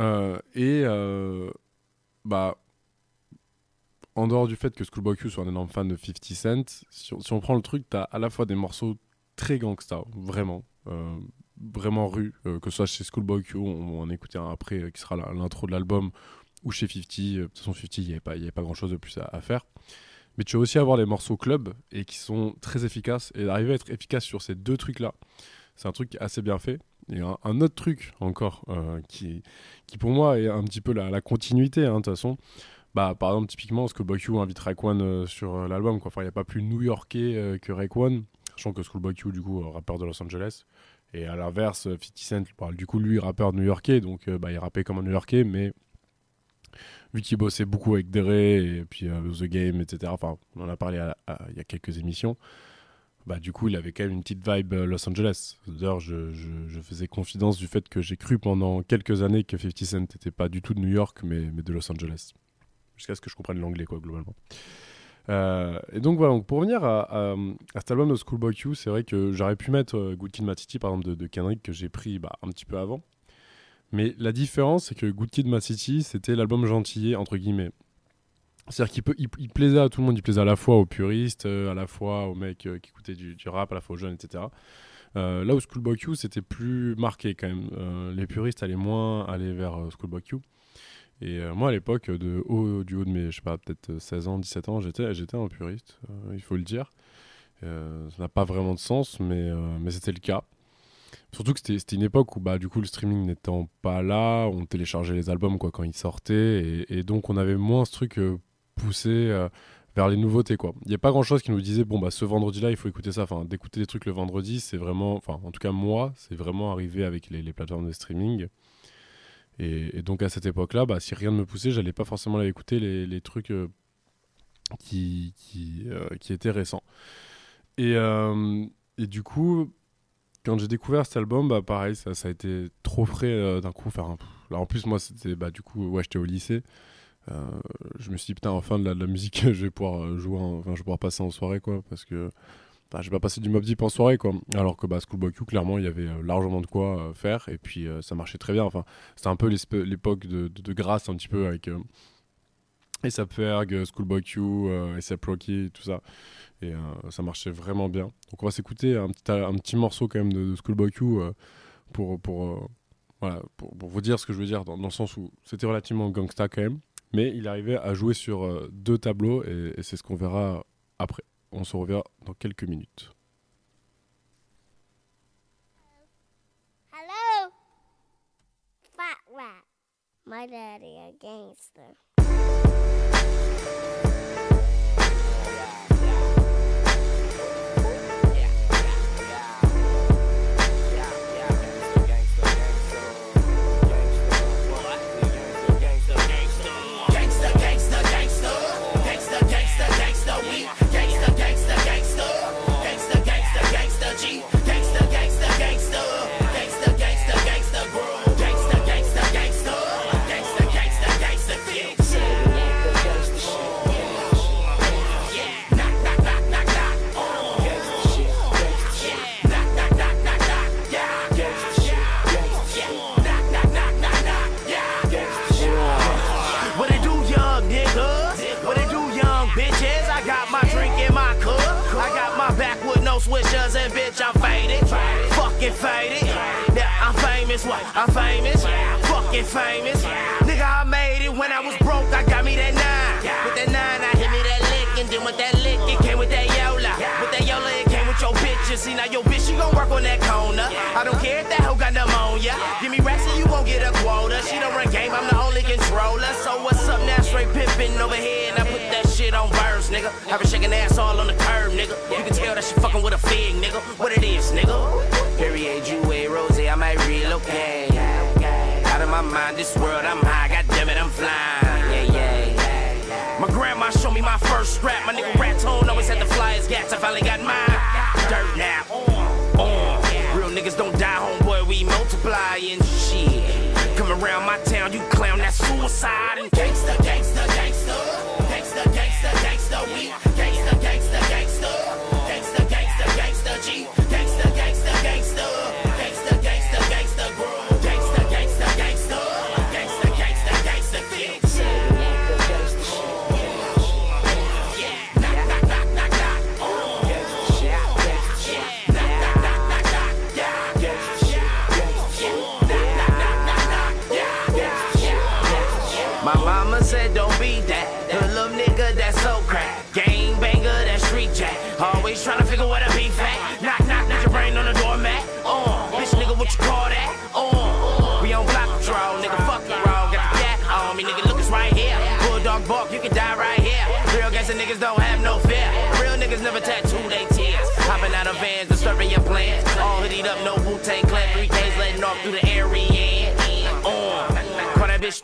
Euh, et bah, en dehors du fait que Schoolboy Q soit un énorme fan de 50 Cent, si on, prend le truc, t'as à la fois des morceaux très gangsta, vraiment, vraiment rue, que ce soit chez Schoolboy Q, on va en écouter un après qui sera l'intro de l'album, ou chez 50, euh, de toute façon 50, il n'y avait pas, grand chose de plus à faire. Mais tu vas aussi avoir des morceaux club et qui sont très efficaces. Et d'arriver à être efficace sur ces deux trucs-là, c'est un truc assez bien fait. Et un, autre truc encore euh, qui, qui pour moi est un petit peu la, continuité, hein, de toute façon. Bah, par exemple, typiquement, Schoolboy Q invite Raekwon euh, sur euh, l'album. il n'y a pas plus new-yorkais euh, que Raekwon. Sachant que Schoolboy Q, du coup, rappeur de Los Angeles. Et à l'inverse, euh, 50 Cent, bah, du coup, lui, rappeur new-yorkais. Donc, euh, bah, il rappait comme un new-yorkais, mais vu qu'il bossait beaucoup avec Dre et puis euh, The Game, etc. Enfin, on en a parlé il y a quelques émissions. Bah, du coup, il avait quand même une petite vibe euh, Los Angeles. D'ailleurs, je, faisais confidence du fait que j'ai cru pendant quelques années que 50 Cent n'était pas du tout de New York, mais, de Los Angeles. Jusqu'à ce que je comprenne l'anglais, quoi, globalement. Euh, et donc voilà, donc pour revenir à, à- à cet album de Schoolboy Q, c'est vrai que j'aurais pu mettre euh, Good City, par exemple, de, de Kendrick, que j'ai pris bah, un petit peu avant. Mais la différence, c'est que Good Kid, Mad City, c'était l'album gentillet, entre guillemets. C'est-à-dire qu'il plaisait à tout le monde, il plaisait à la fois aux puristes, euh, à la fois aux mecs euh, qui écoutaient du, rap, à la fois aux jeunes, etc. Euh, là où Schoolboy Q, c'était plus marqué quand même. Les puristes allaient moins aller vers Schoolboy Q. Et moi, à l'époque, haut, du haut de mes, je sais pas, peut-être 16 ans, 17 ans, j'étais, un puriste, il faut le dire. Ça n'a pas vraiment de sens, mais c'était le cas. Surtout que c'était, une époque où, bah, du coup, le streaming n'étant pas là, on téléchargeait les albums quoi, quand ils sortaient, et, donc on avait moins ce truc euh, poussé euh, vers les nouveautés. Il n'y a pas grand-chose qui nous disait, bon, bah, ce vendredi-là, il faut écouter ça. Enfin, d'écouter des trucs le vendredi, c'est vraiment, enfin, en tout cas, moi, c'est vraiment arrivé avec les, plateformes de streaming. Et, donc à cette époque-là, bah, si rien ne me poussait, j'allais pas forcément aller écouter les, les trucs euh, qui, qui, qui étaient récents. Et, et du coup, quand j'ai découvert cet album, bah, pareil, ça, ça a été trop frais euh, d'un coup. Un... Là, en plus, moi, c'était bah, du coup, ouais, j'étais au lycée. Euh, je me suis dit, putain, enfin, de la, de la musique, je vais pouvoir euh, jouer, en- enfin, je vais pouvoir passer en soirée, quoi, parce que bah, je vais pas passer du Mob Deep en soirée, quoi. Alors que bah, Schoolboy Q, clairement, il y avait largement de quoi faire, et puis ça marchait très bien. Enfin, c'était un peu l'époque de, grâce, un petit peu, avec A$AP Ferg, Schoolboy Q, A$AP Rocky, tout ça. Et euh, ça marchait vraiment bien. Donc on va s'écouter un petit, un petit morceau quand même de, Schoolboy Q euh, pour, pour, euh, voilà, pour, vous dire ce que je veux dire, dans, le sens où c'était relativement gangsta quand même, mais il arrivait à jouer sur deux tableaux, et, et c'est ce qu'on verra après. On se reverra dans quelques minutes. Hello? Fat rat. My daddy a gangster. Fucking faded. Yeah, I'm famous, what? I'm famous. Fucking famous. Nigga, I made it when I was broke, I got me that nine. With that nine, I hit me that lick, and then with that lick, it came with that Yola. With that Yola, it came with your bitches. See, now your bitch, she gon' work on that corner. I don't care if that hoe got pneumonia. Give me racks and you won't get a quota. She don't run game, I'm the only controller. So what's up now? Straight pimpin' over here, and I put that shit on verse, nigga. Have her shaking ass all on the curb, nigga. You can tell that she fucking with a fig, nigga. What it is, nigga. Perrier, Jouet, eh, Rose, I might relocate. Out of my mind, this world, I'm high. God damn it, I'm flying. Yeah, yeah. My grandma showed me my first strap. My nigga Raton always had the flyest gats. I finally got mine. Dirt now. On. Real niggas don't die, homeboy. We multiply and shit. Come around my town, you clown. That's suicide and gangsta.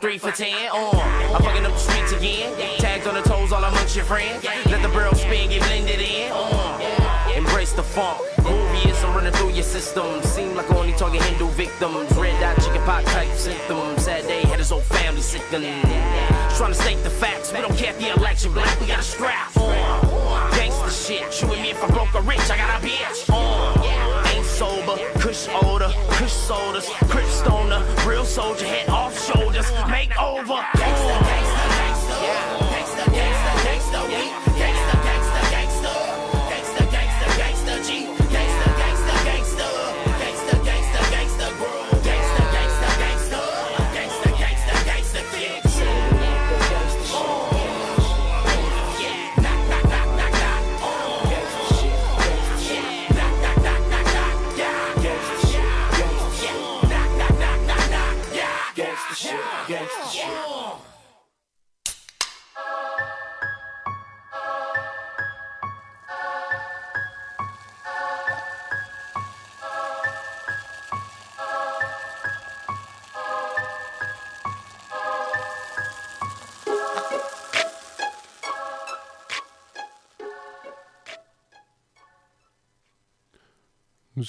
Three for ten. Uh, I'm fucking up the streets again. Tags on the toes, all amongst your friends. Let the barrel spin, get blended in. Uh, embrace the funk. I'm running through your system. Seem like only talking Hindu victims. Red dot chicken pot type symptoms. Sad day had his whole family sickened. Trying to state the facts. We don't care if the election black, we got a strap. Uh, gangsta shit. You and me if I broke or rich, I got a bitch. Sober, kush older, kush soldiers, crip stoner, real soldier, head off shoulders, make over.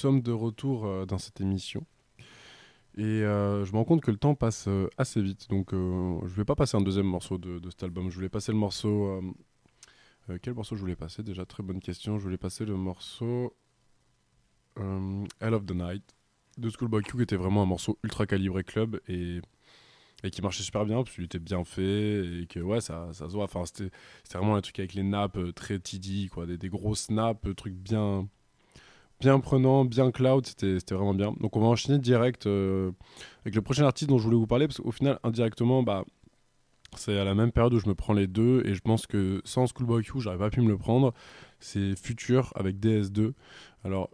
Sommes de retour euh, dans cette émission. Et euh, je me rends compte que le temps passe euh, assez vite. Donc je vais pas passer un deuxième morceau de, cet album. Je voulais passer le morceau... quel morceau je voulais passer? Déjà, très bonne question. Je voulais passer le morceau... Hell of the Night de Schoolboy Q, qui était vraiment un morceau ultra calibré club et, et qui marchait super bien, parce qu'il était bien fait et que ouais, ça, ça se voit. Enfin, c'était vraiment un truc avec les nappes très TD, quoi, des, des grosses nappes, trucs bien bien prenant, bien cloud, c'était vraiment bien. Donc on va enchaîner direct euh, avec le prochain artiste dont je voulais vous parler, parce qu'au final, indirectement, bah, c'est à la même période où je me prends les deux, et je pense que sans Schoolboy Q, j'aurais pas pu me le prendre. C'est Future avec DS2. Alors,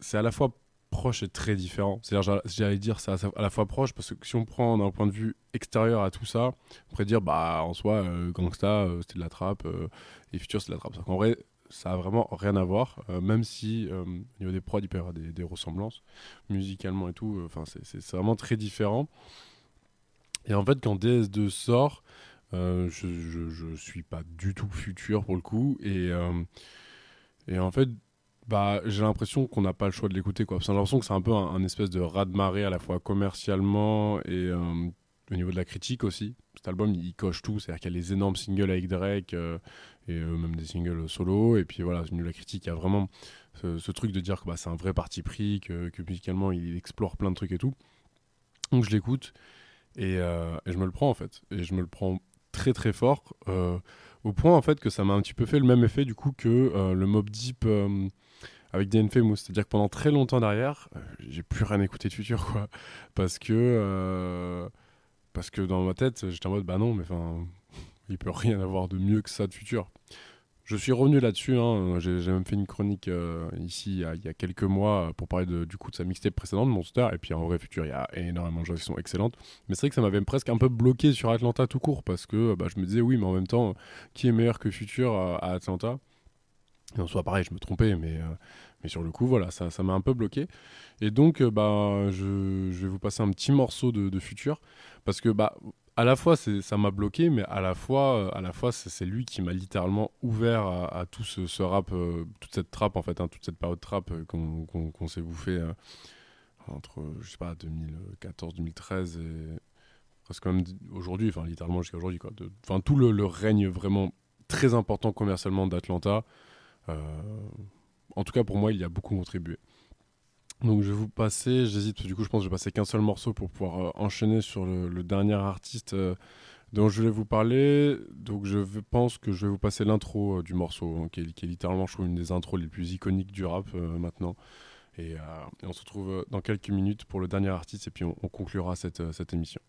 c'est à la fois proche et très différent. C'est-à-dire, j'a- j'allais dire, c'est à la fois proche, parce que si on prend d'un point de vue extérieur à tout ça, on pourrait dire, bah, en soi, euh, Gangsta, euh, c'était de la trappe, euh, et Future, c'est de la trappe. En vrai, ça a vraiment rien à voir, euh, même si euh, au niveau des prods, il peut y avoir des, ressemblances, musicalement et tout, euh, enfin, c'est- vraiment très différent. Et en fait, quand DS2 sort, je, je, suis pas du tout futur pour le coup. Et, en fait, bah, j'ai l'impression qu'on n'a pas le choix de l'écouter. J'ai l'impression que c'est un peu un, un espèce de raz-de-marée à la fois commercialement et au niveau de la critique aussi. Cet album, il, coche tout. C'est-à-dire qu'il y a les énormes singles avec Drake euh, et euh, même des singles solo. Et puis voilà, au niveau de la critique, il y a vraiment ce, truc de dire que bah, c'est un vrai parti pris, que, musicalement, il explore plein de trucs et tout. Donc je l'écoute. Et, euh, et je me le prends en fait. Et je me le prends très très fort. au point en fait que ça m'a un petit peu fait le même effet du coup que le Mob Deep avec The Infamous. C'est-à-dire que pendant très longtemps derrière, j'ai plus rien écouté de Future, quoi. Parce que, parce que dans ma tête, j'étais en mode, bah non, mais enfin, il peut rien avoir de mieux que ça de Future. Je suis revenu là-dessus, hein. j'ai même fait une chronique euh, ici il y, a, quelques mois pour parler du coup de sa mixtape précédente, Monster, et puis en vrai Future, il y a énormément de choses qui sont excellentes, mais c'est vrai que ça m'avait presque un peu bloqué sur Atlanta tout court, parce que bah, je me disais oui, mais en même temps, qui est meilleur que Future à, à Atlanta? Et en soit pareil, je me trompais, mais, euh, mais sur le coup, voilà, ça ça m'a un peu bloqué. Et donc, euh, bah, je, vais vous passer un petit morceau de, Future, parce que bah, à la fois ça m'a bloqué, mais à la fois, euh, fois c'est lui qui m'a littéralement ouvert à, tout ce, rap, euh, toute cette trappe en fait, hein, toute cette période trap euh, qu'on qu'on- qu'on s'est bouffé entre, je sais pas, 2014-2013 et presque même aujourd'hui, enfin littéralement jusqu'à aujourd'hui quoi. Enfin tout le, règne vraiment très important commercialement d'Atlanta. En tout cas pour moi, il y a beaucoup contribué. Donc je vais vous passer, j'hésite, du coup je pense que je vais passer qu'un seul morceau pour pouvoir euh, enchaîner sur le, dernier artiste euh, dont je voulais vous parler. Donc je pense que je vais vous passer l'intro euh, du morceau, hein, qui, est, littéralement, je trouve, une des intros les plus iconiques du rap maintenant. Et, on se retrouve dans quelques minutes pour le dernier artiste, et puis on, on conclura cette émission.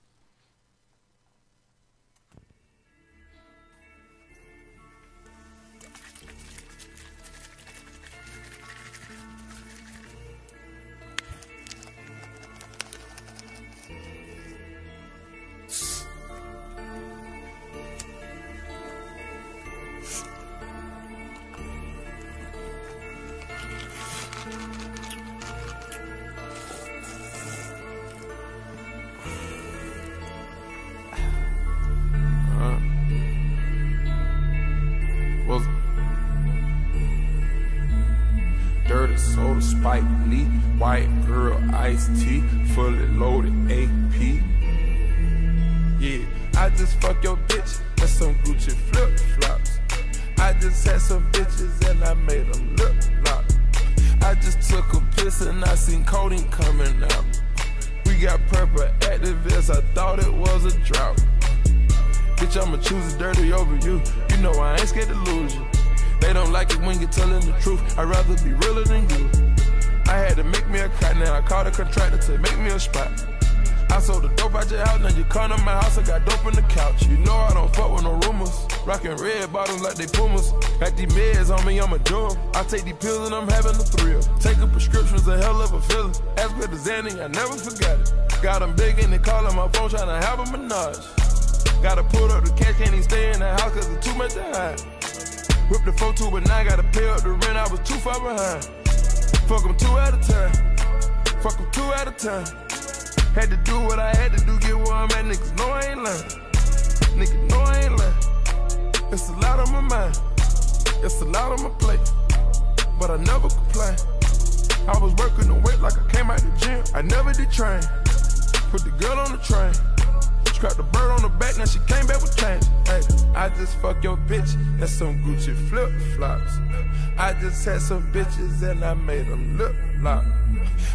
Take these pills and I'm having a thrill. Taking prescriptions, a hell of a feeling. As with the Xanny, I never forgot it. Got 'em big and they callin' my phone, trying to have a menage. Gotta pull up the cash, can't even stay in the house cause it's too much to hide. Whip the 4 2 but now gotta pay up the rent, I was too far behind. Fuck 'em two at a time. Fuck 'em two at a time. Had to do what I had to do, get where I'm at, niggas know I ain't lying. Niggas know I ain't lying. It's a lot on my mind. It's a lot on my plate. But I never complain. I was working the weight like I came out the gym. I never did train. Put the girl on the train. Scrap the bird on the back, now she came back with change. Hey, I just fuck your bitch and some Gucci flip flops. I just had some bitches and I made them look lock.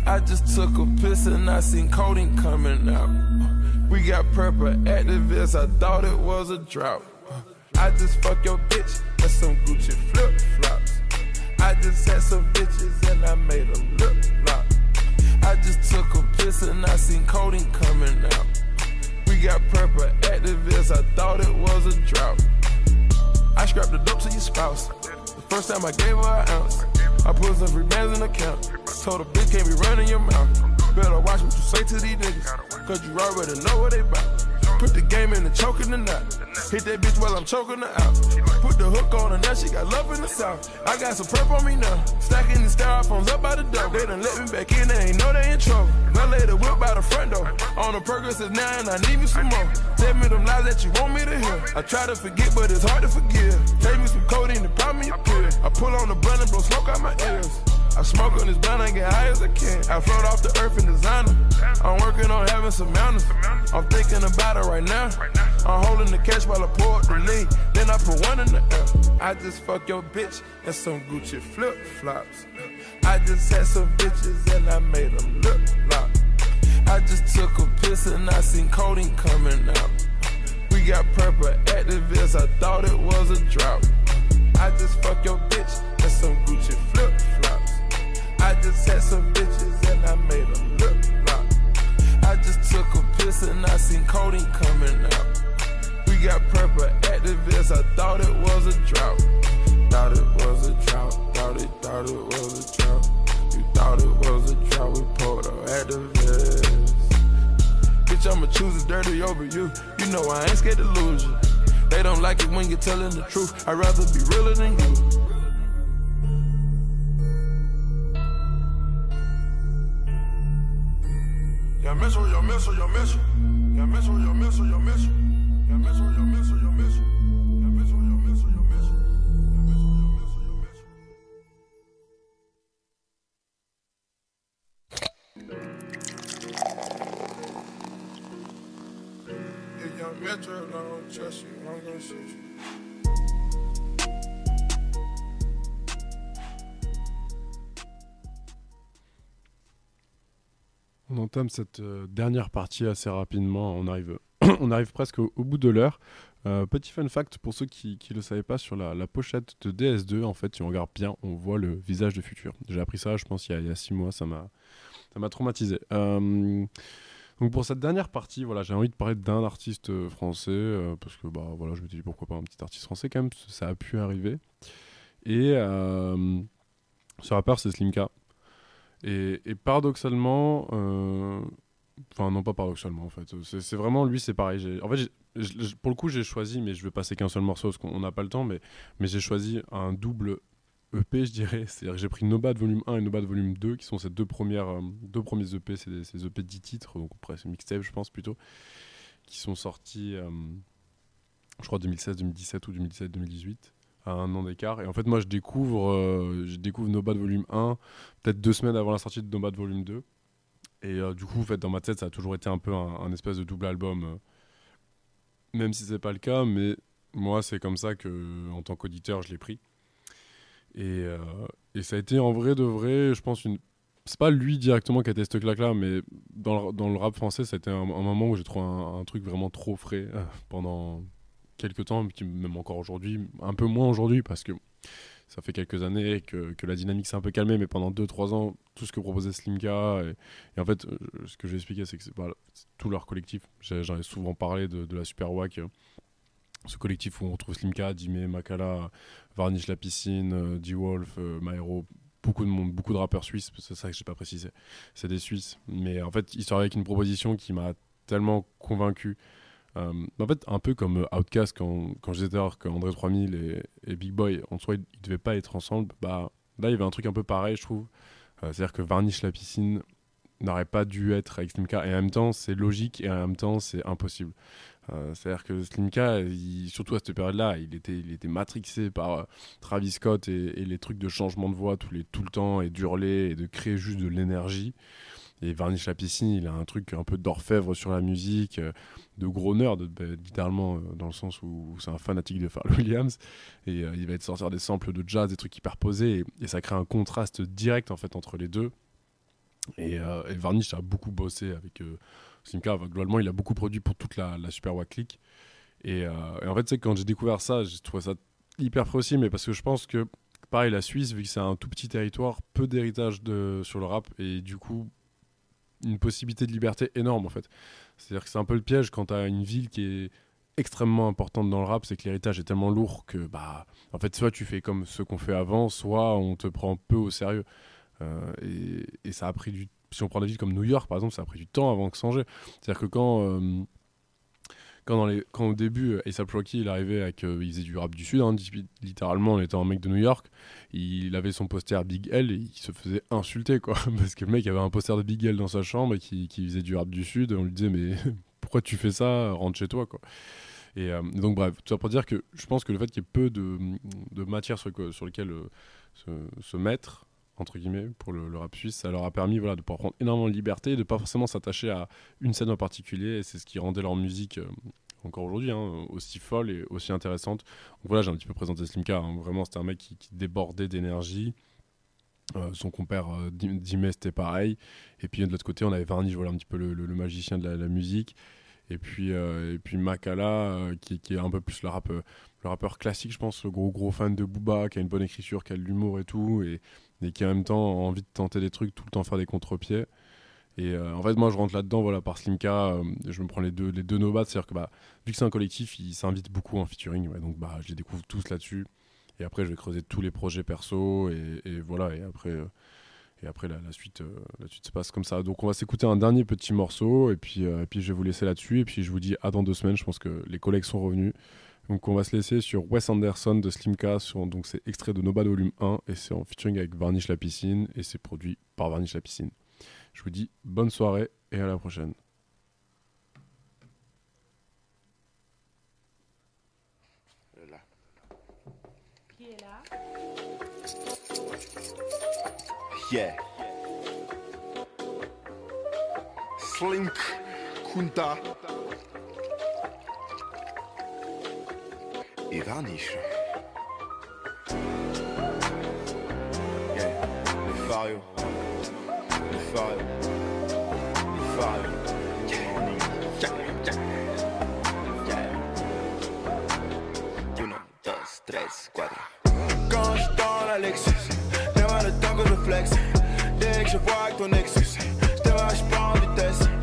I just took a piss and I seen codeine coming out. We got purple activists, I thought it was a drought. I just fuck your bitch and some Gucci flip flops. I just had some bitches and I made them look lock. I just took a piss and I seen codeine coming out. We got purple activists, I thought it was a drought. I scrapped the dope to your spouse. The first time I gave her an ounce. I put some free bands in the account. Told a bitch can't be running your mouth. Better watch what you say to these niggas. Cause you already know what they bout. Put the game in the choking the knot. Hit that bitch while I'm choking her out. Put the hook on her, now she got love in the south. I got some perp on me now. Stacking the styrofoams up by the door. They done let me back in, they ain't know they in trouble. Now lay the whip by the front door. On the Percocet now, and I need me some more. Tell me them lies that you want me to hear. I try to forget, but it's hard to forgive. Take me some codeine and pop me a pill. I pull on the blunt and blow smoke out my ears. I smoke on this blunt, I get high as I can. I float off the earth in designer. I'm working on having some mountains. I'm thinking about it right now. I'm holding the cash while I pour the lean. Then I put one in the air. I just fuck your bitch and some Gucci flip flops. I just had some bitches and I made them look lock. I just took a piss and I seen codeine coming out. We got purple activists, I thought it was a drought. I just fuck your bitch and some Gucci flip flops. Had some bitches and I made them lip lock. I just took a piss and I seen codeine coming out. We got purple activists, I thought it was a drought. Thought it was a drought, thought it, thought it was a drought. You thought it was a drought, we pulled up activists. Bitch, I'ma choose the dirty over you. You know I ain't scared to lose you. They don't like it when you're telling the truth. I'd rather be realer than you. Yo miso, yo miso, yo miso. Yo miso, yo miso, yo miso. Yo miso, yo miso, yo miso. Yo miso, yo miso, yo miso. Yo miso, yo miso, yo miso. If your metro, I don't trust you, I'm gonna shoot you. On entame cette euh, dernière partie assez rapidement. On arrive, on arrive presque au, bout de l'heure. Euh, petit fun fact pour ceux qui ne le savaient pas, sur la, pochette de DS2, en fait, si on regarde bien, on voit le visage de Futur. J'ai appris ça, je pense, il y a, il six mois, ça m'a traumatisé. Euh, donc pour cette dernière partie, voilà, j'ai envie de parler d'un artiste français, parce que bah, voilà, je me dis pourquoi pas un petit artiste français quand même, ça a pu arriver. Et ce rappeur, c'est Slimka. Et, paradoxalement, euh, enfin non pas paradoxalement en fait, c'est vraiment lui, c'est pareil. En fait, pour le coup, j'ai choisi, mais je vais passer qu'un seul morceau parce qu'on n'a pas le temps, mais, j'ai choisi un double EP, je dirais. C'est-à-dire que j'ai pris Nobat volume 1 et Nobat volume 2, qui sont ces deux, premières, euh, deux premiers EP, c'est des- EP de 10 titres, donc c'est mixtape, je pense plutôt, qui sont sortis, euh, je crois 2016, 2017 ou 2017, 2018 à un an d'écart. Et en fait, moi, je découvre, euh, je découvre Nobat volume 1, peut-être deux semaines avant la sortie de Nobat volume 2. Et euh, du coup, en fait, dans ma tête, ça a toujours été un peu un, espèce de double album. euh, même si c'est pas le cas, mais moi, c'est comme ça que, en tant qu'auditeur, je l'ai pris. Et, euh, ça a été en vrai de vrai, je pense. C'est pas lui directement qui a été cette claque-là, mais dans le, dans le rap français, été un, un moment où j'ai trouvé un, truc vraiment trop frais pendant quelques temps, même encore aujourd'hui, un peu moins aujourd'hui, parce que ça fait quelques années que, que la dynamique s'est un peu calmée, mais pendant 2-3 ans, tout ce que proposait Slimka, et, et en fait, euh, ce que j'ai expliqué, c'est que c'est tout leur collectif. J'en ai souvent parlé de, la Super Wack, euh, ce collectif où on retrouve Slimka, Dime, Makala, Varnish La Piscine, euh, D-Wolf, Maero, beaucoup de monde, beaucoup de rappeurs suisses, c'est ça que j'ai pas précisé, c'est des Suisses. Mais en fait, ils sont avec une proposition qui m'a tellement convaincu. Euh, en fait, un peu comme euh, Outkast quand, quand je disais tout qu'André 3000 et, Big Boy, en soi, ils, ils devaient pas être ensemble. Bah, là, il y avait un truc un peu pareil, je trouve. Euh, C'est-à-dire que Varnish La Piscine n'aurait pas dû être avec Slimka. Et en même temps, c'est logique et en même temps, c'est impossible. C'est-à-dire que Slimka, surtout à cette période-là, il était, il était matrixé par Travis Scott et, et les trucs de changement de voix tous les, tout le temps et d'hurler et de créer juste de l'énergie. Et Varnish La Piscine, il a un truc un peu d'orfèvre sur la musique, euh, de gros nerd, bah, littéralement, euh, dans le sens où c'est un fanatique de Pharrell Williams. Et euh, il va être sortir des samples de jazz, des trucs hyper posés. Et, ça crée un contraste direct en fait entre les deux. Et, euh, Varnish a beaucoup bossé avec euh. Enfin, Globalement, il a beaucoup produit pour toute la, Super Wack Click. Et, en fait, c'est quand j'ai découvert ça, j'ai trouvé ça hyper aussi, mais parce que je pense que, pareil, la Suisse, vu que c'est un tout petit territoire, peu d'héritage sur le rap, et du coup, une possibilité de liberté énorme, en fait. C'est-à-dire que c'est un peu le piège quand tu as une ville qui est extrêmement importante dans le rap, c'est que l'héritage est tellement lourd que, bah, en fait, soit tu fais comme ce qu'on fait avant, soit on te prend peu au sérieux. Euh, et, ça a pris du si on prend des villes comme New York par exemple ça a pris du temps avant que ça change c'est à dire que quand euh, quand, au début euh, A$AP Rocky il arrivait avec euh, il faisait du rap du sud hein, li- littéralement en étant un mec de New York. Il avait son poster Big L et il se faisait insulter quoi. Parce que le mec avait un poster de Big L dans sa chambre et qui, faisait du rap du sud. Et on lui disait mais pourquoi tu fais ça? Rentre chez toi quoi. Et euh, donc bref, tout ça pour dire que je pense que le fait qu'il y ait peu de, matière sur, sur lesquelles euh, se mettre, entre guillemets, pour le, rap suisse, ça leur a permis voilà, de pouvoir prendre énormément de liberté, de pas forcément s'attacher à une scène en particulier, et c'est ce qui rendait leur musique, euh, encore aujourd'hui, hein, aussi folle et aussi intéressante. Donc voilà, j'ai un petit peu présenté Slimka, hein. vraiment c'était un mec qui, débordait d'énergie. Euh, son compère euh, c'était pareil et puis de l'autre côté on avait Varnish voilà un petit peu le, magicien de la, musique Et puis, euh, et puis Makala, qui, est un peu plus le, rap, le rappeur classique, je pense, le gros gros fan de Booba, qui a une bonne écriture, qui a de l'humour et tout, et, et qui en même temps a envie de tenter des trucs, tout le temps faire des contre-pieds. Et euh, en fait, moi, je rentre là-dedans, voilà, par Slimka, euh, je me prends les deux, les deux c'est-à-dire que bah, vu que c'est un collectif, ils s'invitent beaucoup en featuring, donc bah, je les découvre tous là-dessus. Et après, je vais creuser tous les projets perso, et, voilà, et après, euh, et après la, la suite, la suite se passe comme ça. Donc, on va s'écouter un dernier petit morceau, et puis, et puis je vais vous laisser là-dessus, et puis je vous dis à dans deux semaines, je pense que les collègues sont revenus. Donc, on va se laisser sur Wes Anderson de Slimka, sur, donc c'est extrait de Nobad Volume 1, et c'est en featuring avec Varnish La Piscine, et c'est produit par Varnish La Piscine. Je vous dis bonne soirée et à la prochaine. Slink Kunta et Varnish. Yeah. Les Fario. Les Fario. Les Fario. Yeah. Yeah. Yeah. Uno, dos, tres, cuatro. Quand je dans la Lexus, pas le temps que je flex. Dès que je vois que ton excuse, je te je pas en vitesse.